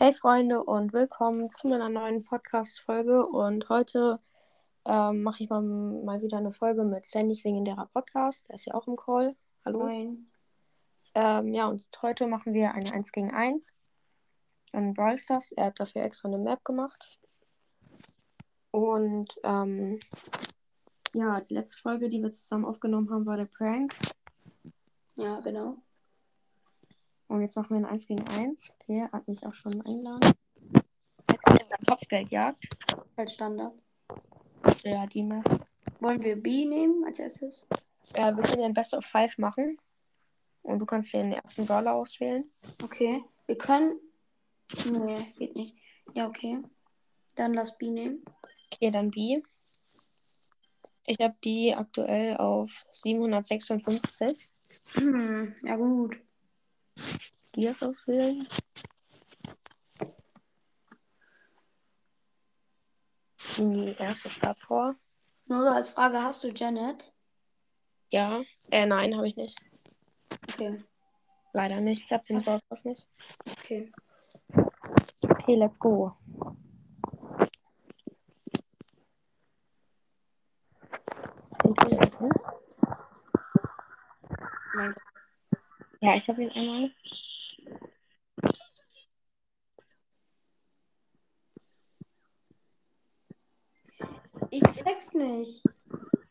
Hey Freunde und willkommen zu meiner neuen Podcast-Folge. Und heute ähm, mache ich mal, mal wieder eine Folge mit Sandys legendärer Podcast. Der ist ja auch im Call. Hallo. Ähm, ja, und heute machen wir eine 1 gegen 1 in Brawl Stars. Er hat dafür extra eine Map gemacht. Und ähm, ja, die letzte Folge, die wir zusammen aufgenommen haben, war der Prank. Ja, genau. Und jetzt machen wir ein 1 gegen 1. Okay, er hat mich auch schon eingeladen. Jetzt ist eine Kopfgeldjagd. Als Standard. Das wäre die Map. Wollen wir B nehmen als erstes? Ja, wir können den Best of Five machen. Und du kannst den ersten Brawler auswählen. Okay. Wir können. Nee, geht nicht. Ja, okay. Dann lass B nehmen. Okay, dann B. Ich habe B aktuell auf 756. Hm, ja gut. Gears auswählen. Die erste Star Power. Nur so als Frage, hast du Janet? Ja. Äh, nein, habe ich nicht. Okay. Leider nicht. Ich habe den Sauerstoff nicht. Okay. Okay, let's go. Mein Gott. Ja, ich habe ihn einmal. Ich check's nicht.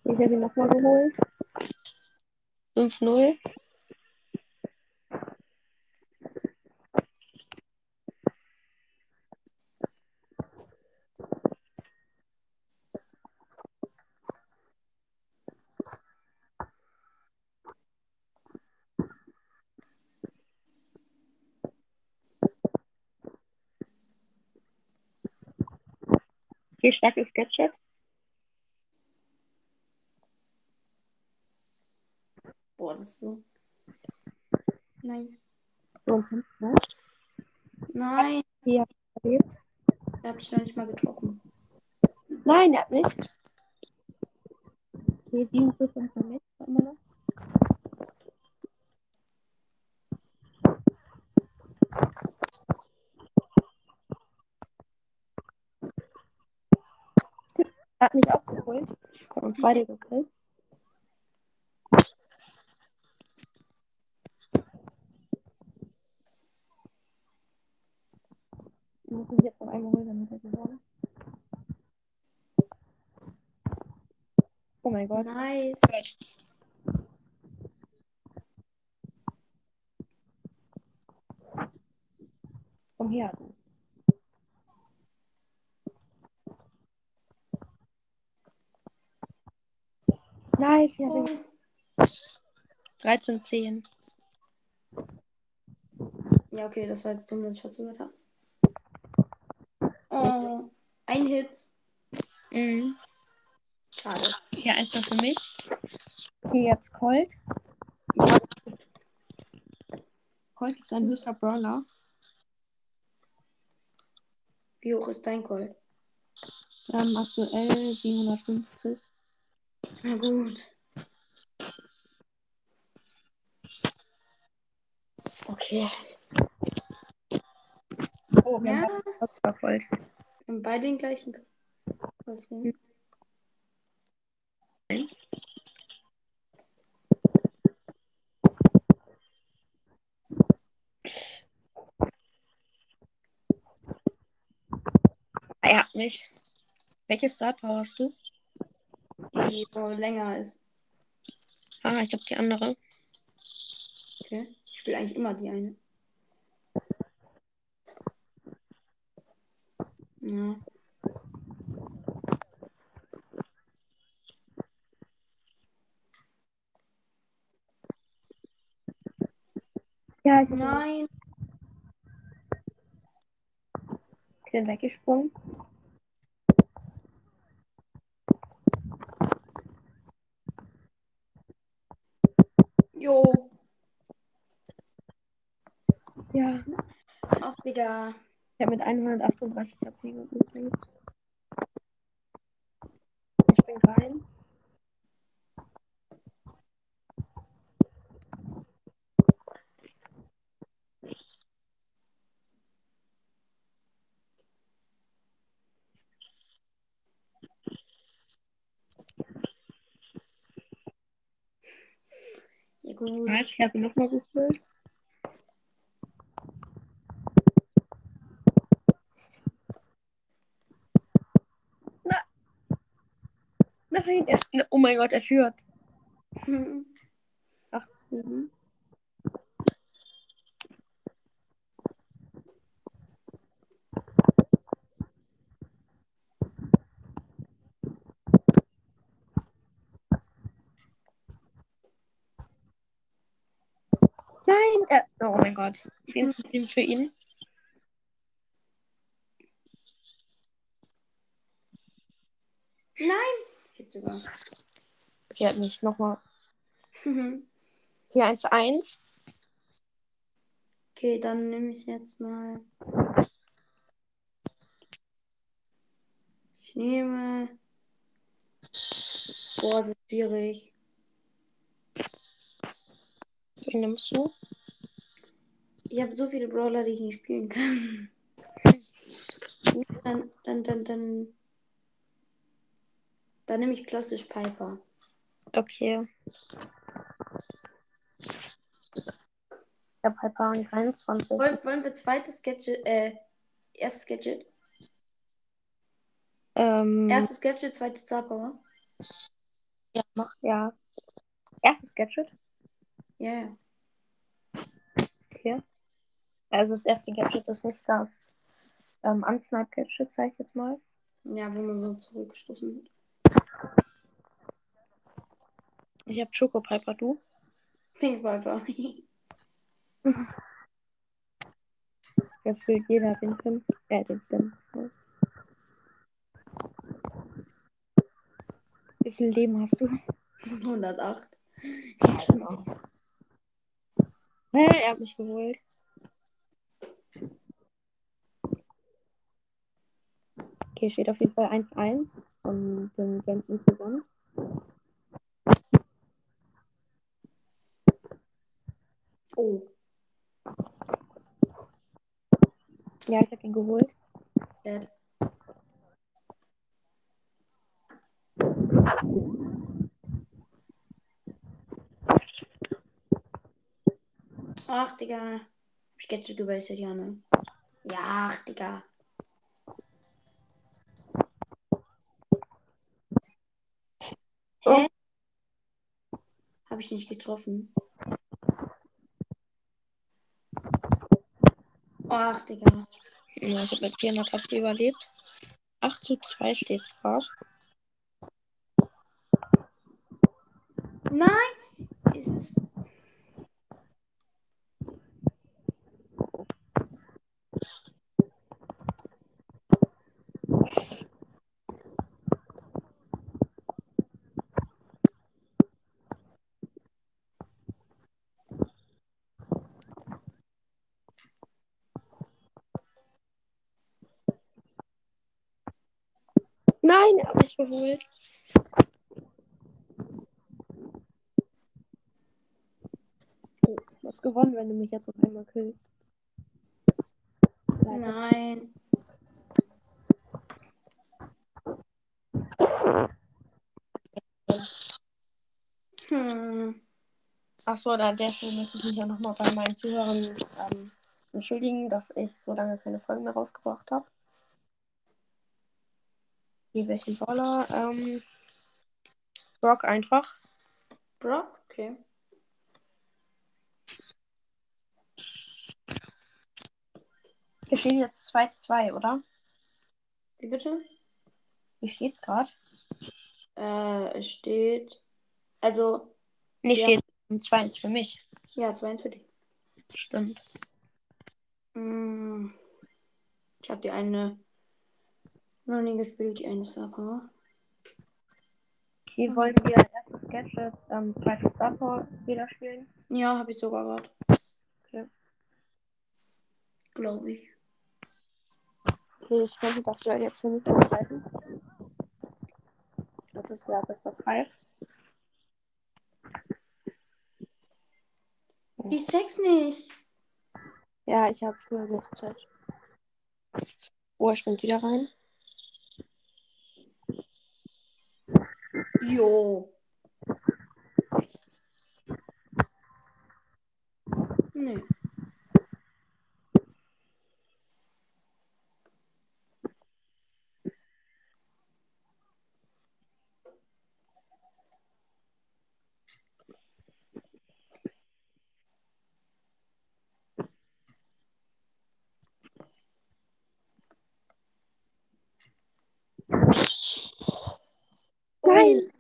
Ich habe ihn nochmal geholt. 5-0. Wie stark ist Gadget? Boah, das ist so. Nein. So ein Fünfter. Nein. Ich erlebt. Er hat mich noch nicht mal getroffen. Nein, er hat mich. Okay, 7 zu 5 für mich. Immer noch. Er hat mich auch geholt. Hat uns beide gekillt. Ich muss mich jetzt noch einmal holen, damit er gewonnen. Oh mein Gott. Nice. Komm her. Nice, ja, Oh. 13, 10. Ja, okay, das war jetzt dumm, dass ich verzögert habe. Oh, ein Hit. Mhm. Schade. Hier eins noch für mich. Okay, jetzt Colt. Colt ist ein höchster Brawler. wie hoch ist dein Call? Ähm, aktuell 750. Na gut. Okay. Oh, wir Ja, haben Oscar Colt. wir haben beide Call. Er hat mich. Welche Star Power hast du? Die so länger ist. Ah, ich glaube die andere. Okay. Ich spiele eigentlich immer die eine. Ja. Ja, ich bin Nein. weggesprungen. Jo. Ja. Ach, Digga. Ich habe mit 138 HP übrigens. Ich bin rein. Ja, gut. Ich habe nochmal gefüllt. Na. Nein, er, oh mein Gott, er führt. 8, 7. Nein, er, Gott. 10 zu 7 für ihn. Nein! Jetzt sogar. Okay, hat mich nochmal. Hier 1 zu 1. Okay, dann nehme ich jetzt mal. Ich nehme. Boah, das ist schwierig. Wen nimmst du? Ich habe so viele Brawler, die ich nicht spielen kann. Dann, dann, dann, dann. Dann nehme ich klassisch Piper. Okay. Habe halt paar 23. Wollen, wollen wir zweites Gadget, äh, erstes Gadget? Ähm, Erstes Gadget, zweites Star Power? ja, mach, ja. Erstes Gadget. Ja, ja. Okay. Also das erste Gadget ist nicht das ähm, Unsnipe-Gadget, sag ich jetzt mal. Ja, wo man so zurückgestoßen wird. Ich habe Choco Piper, du? Pink Piper. Ja, für jeder den Pin. Äh, den Pin. Wie viel Leben hast du? 108. Hä, er hat mich geholt. Okay, steht auf jeden Fall 1-1 von den Games insgesamt. Oh, Ja, ich habe ihn geholt. dead. Ach, Digga. Hab ich Gadget gewastet, ja, ne? Ja, ach, Digga. Hä? Hab ich nicht getroffen. Ach, Digga. Ja, ich habe mit 400 HP überlebt. 8 zu 2 steht drauf. Nein! Es ist. Nein, er hat mich geholt. Oh, du hast gewonnen, wenn du mich jetzt noch einmal killst. Leider. Nein. Hm. Achso, da an der Stelle möchte ich mich ja nochmal bei meinen Zuhörern ähm, entschuldigen, dass ich so lange keine Folgen mehr rausgebracht habe. Die welchen Brawler? Ähm, Brock einfach. Brock? Okay. Wir stehen jetzt 2-2, oder? Wie bitte? Wie steht's gerade? Äh, es steht. Also, Nee, Ja. steht 2-1 für mich. ja, 2-1 für dich. Stimmt. Hm. Ich habe die eine noch nie gespielt, die eine Star Power. Okay, wollen wir erstes Gadget, ähm, zweites Star Power wieder spielen? Ja, habe ich sogar gerade. Okay. Glaube ich. Okay, ich könnte das Duell jetzt für mich entscheiden. Das ist ja of Five. Ich check's nicht. Ja, ich habe früher gute Zeit. Oh, er springt wieder rein. Jo. Nö. Nein.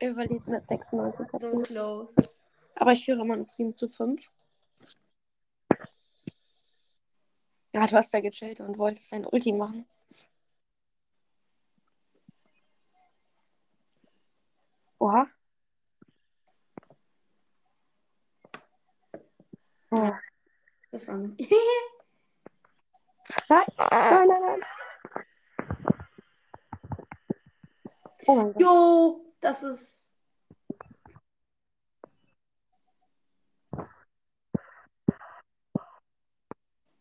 Überlebt mit 96. Oh, so close. Aber ich führe immer noch 7 zu 5. Ja, du hast da gechillt und wolltest dein Ulti machen. Oha. Oh. Das war mir. Nein, nein, nein, nein. Oh mein Gott. Jo, das ist.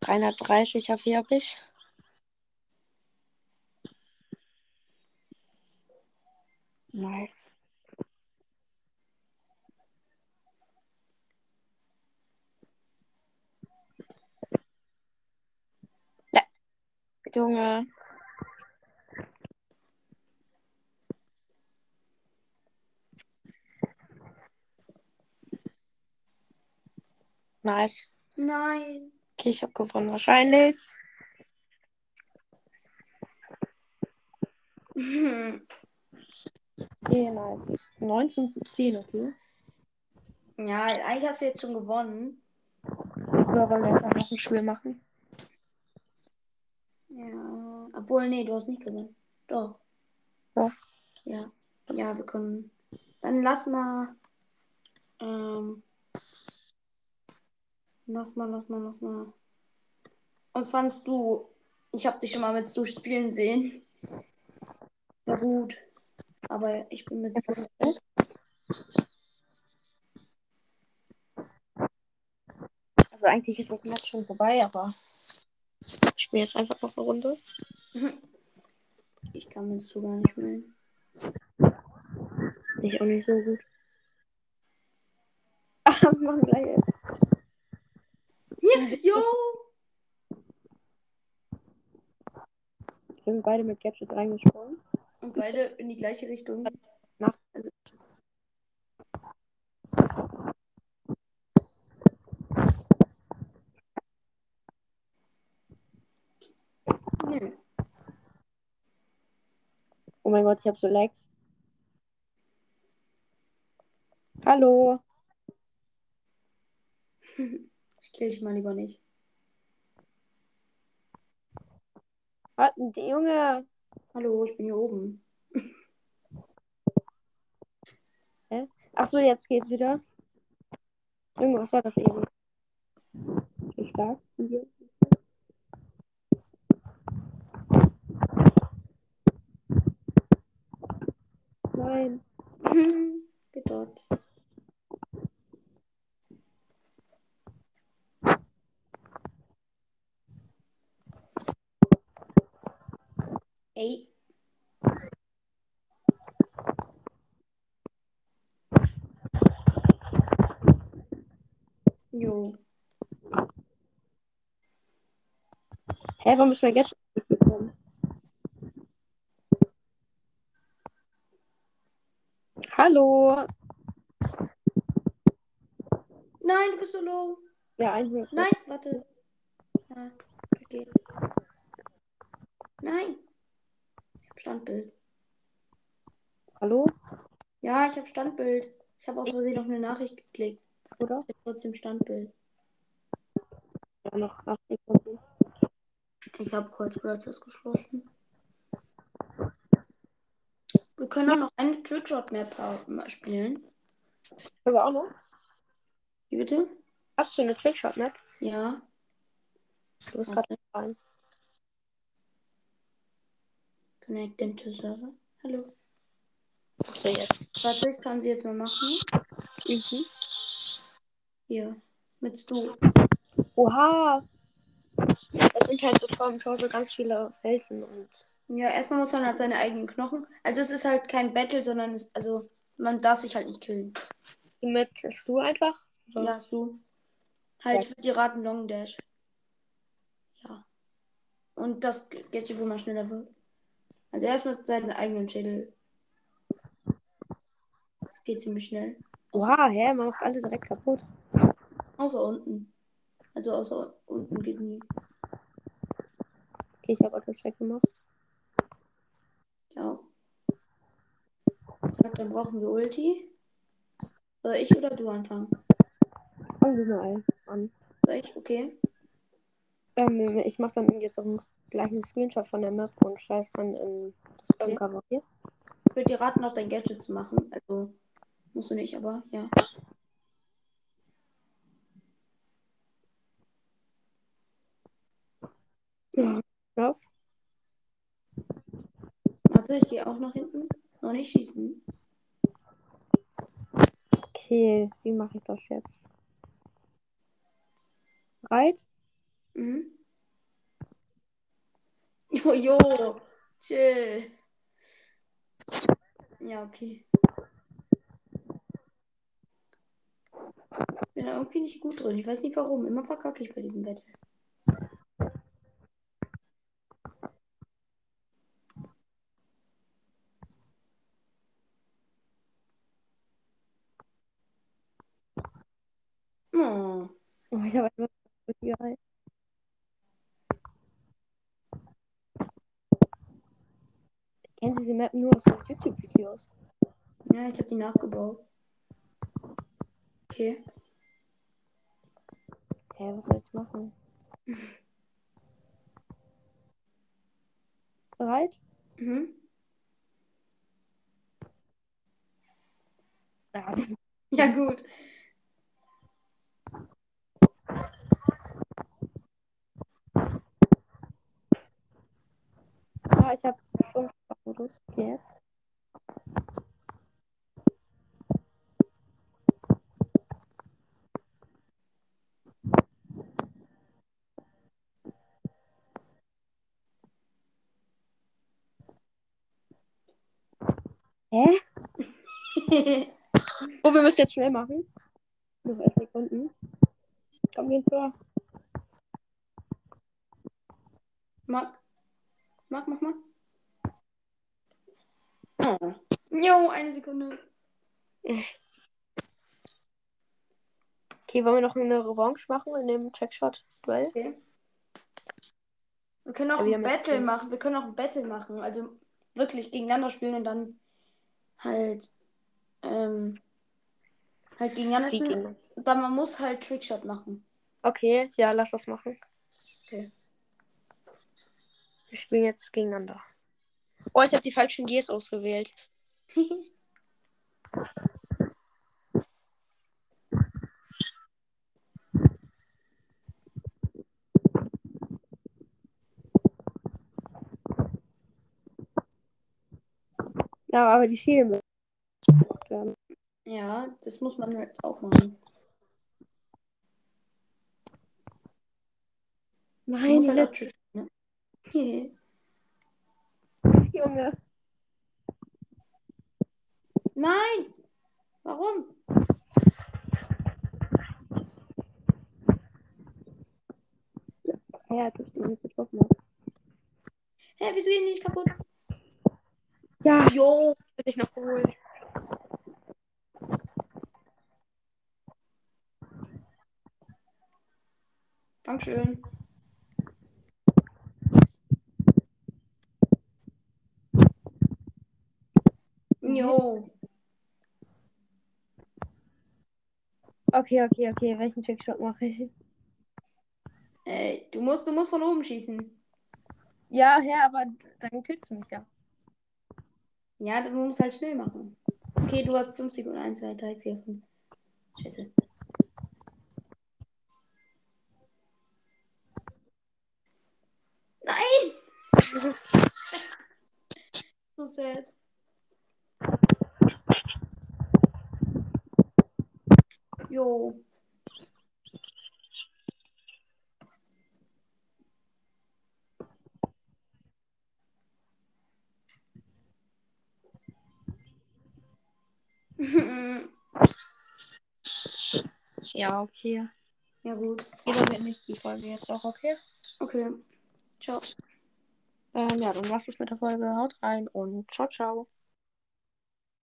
dreihundertdreißig HP habe ich. Nice. Junge. Nice. Nein. Okay, ich habe gewonnen wahrscheinlich. Okay, nice. 19 zu 10, okay. Ja, eigentlich hast du jetzt schon gewonnen. Oder wollen wir jetzt einfach ein Spiel machen? Ja. Obwohl, nee, du hast nicht gewonnen. Doch. Doch. Ja. Ja, wir können. Dann lass mal. Ähm. Lass mal, lass mal, lass mal. Was fandst du? Ich habe dich schon mal mit Stu spielen sehen. Ja, gut. Aber ich bin mit. Jetzt Also eigentlich ist das Match schon vorbei, aber ich spiele jetzt einfach noch eine Runde. Ich kann mit Stu gar nicht spielen. Ich auch nicht so gut. Ach, wir machen gleich Ja, jo! Wir sind beide mit Gadget reingesprungen. Und beide in die gleiche Richtung. Nach- Also. Nö. Oh mein Gott, ich habe so Lags. Hallo. Ich kill dich mal lieber nicht. Warten, die Junge. Hallo, ich bin hier oben. Ach so, jetzt geht's wieder. Junge, was war das eben? Wie stark? Hier. Nein. Geht dort. Ey. Jo. Hä, warum ist mein Gadget gekommen? Hallo. Nein, du bist so low. Ja, ein Nein, warte. Ja, okay. Nein. Ich hab Standbild. Hallo? Ja, ich hab Standbild. Ich habe aus Versehen noch eine Nachricht geklickt. Oder? Ich hab trotzdem Standbild. Ja, noch 8 Sekunden. Ich habe kurz Brothers geschlossen. Wir können auch noch eine Trickshot-Map spielen. Aber auch noch? Wie bitte? Hast du eine Trickshot-Map? Ja. Du bist gerade rein. Connect them to server. Hallo. So, jetzt. Warte, ich kann sie jetzt mal machen. Mhm. Hier. Mit Stu. Oha! Das sind halt so vor dem Tor so ganz viele Felsen und. Ja, erstmal muss man halt seine eigenen Knochen. Also es ist halt kein Battle, sondern es, also man darf sich halt nicht killen. Mit du einfach? Oder? Ja, hast du. Halt, Ja. ich würde dir raten, Long Dash. Ja. Und das Gadget, wo man schneller wird. Also erstmal seinen eigenen Schädel. Das geht ziemlich schnell. Wow, hä? Man macht alle direkt kaputt. Außer unten. Also außer unten geht nie. Okay, ich habe etwas weggemacht. Ja. Zack, dann brauchen wir Ulti. Soll ich oder du anfangen? Fangen wir mal an. Soll ich? Okay. Ähm, ich mache dann jetzt auch gleich einen Screenshot von der Map und scheiß dann in das Folgencover hier. Ich würde dir raten, noch dein Gadget zu machen. Also, musst du nicht, aber. Ja. Ja. Warte, ich gehe auch nach hinten. Noch nicht schießen. Okay, wie mache ich das jetzt? Bereit? Mhm. Jojo, chill. Ja, okay. Bin da irgendwie nicht gut drin. Ich weiß nicht warum. Immer verkacke ich bei diesem Battle. Oh. Oh, ich habe einfach geil. Ich kenne diese Map nur aus YouTube-Videos. Ja, ich habe die nachgebaut. Okay. Hä, was soll ich machen? Bereit? Mhm. Ja. Ja, gut. Ja, ich habe schon Modus. Okay, jetzt. Hä? Oh, wir müssen jetzt schnell machen. Noch elf Sekunden. Komm, gehen zur. mach. Mach, mach, mach. Oh. Jo, eine Sekunde. Okay, wollen wir noch eine Revanche machen in dem Trackshot-Duell? Okay. Wir können auch Ja, ein Battle machen. Wir können auch ein Battle machen. Also wirklich gegeneinander spielen und dann halt ähm, halt gegeneinander spielen. Dann man muss halt Trickshot machen. Okay, ja, lass das machen. Okay. Wir spielen jetzt gegeneinander. Oh, ich habe die falschen Gs ausgewählt. Ja, aber die mir. ja, das muss man halt auch machen. Die halt letzte Ne? Junge. Nein! Warum? Ja, du bist nicht getroffen. Hä, wieso hier nicht kaputt? Ja, Jo! hätte ich noch geholt. Dankeschön. Jo. Okay, okay, okay. Welchen Trickshot mache ich? Ey, du musst, du musst von oben schießen. Ja, ja, aber dann killst du mich ja. Ja, du musst halt schnell machen. Okay, du hast 50 und 1, 2, 3, 4, 5. Scheiße. Nein! so sad. Jo. Ja, okay. Ja, gut. Oder wenn nicht die Folge jetzt auch, okay? Okay. Ciao. Ähm, ja, dann war's das mit der Folge. Haut rein und ciao, ciao.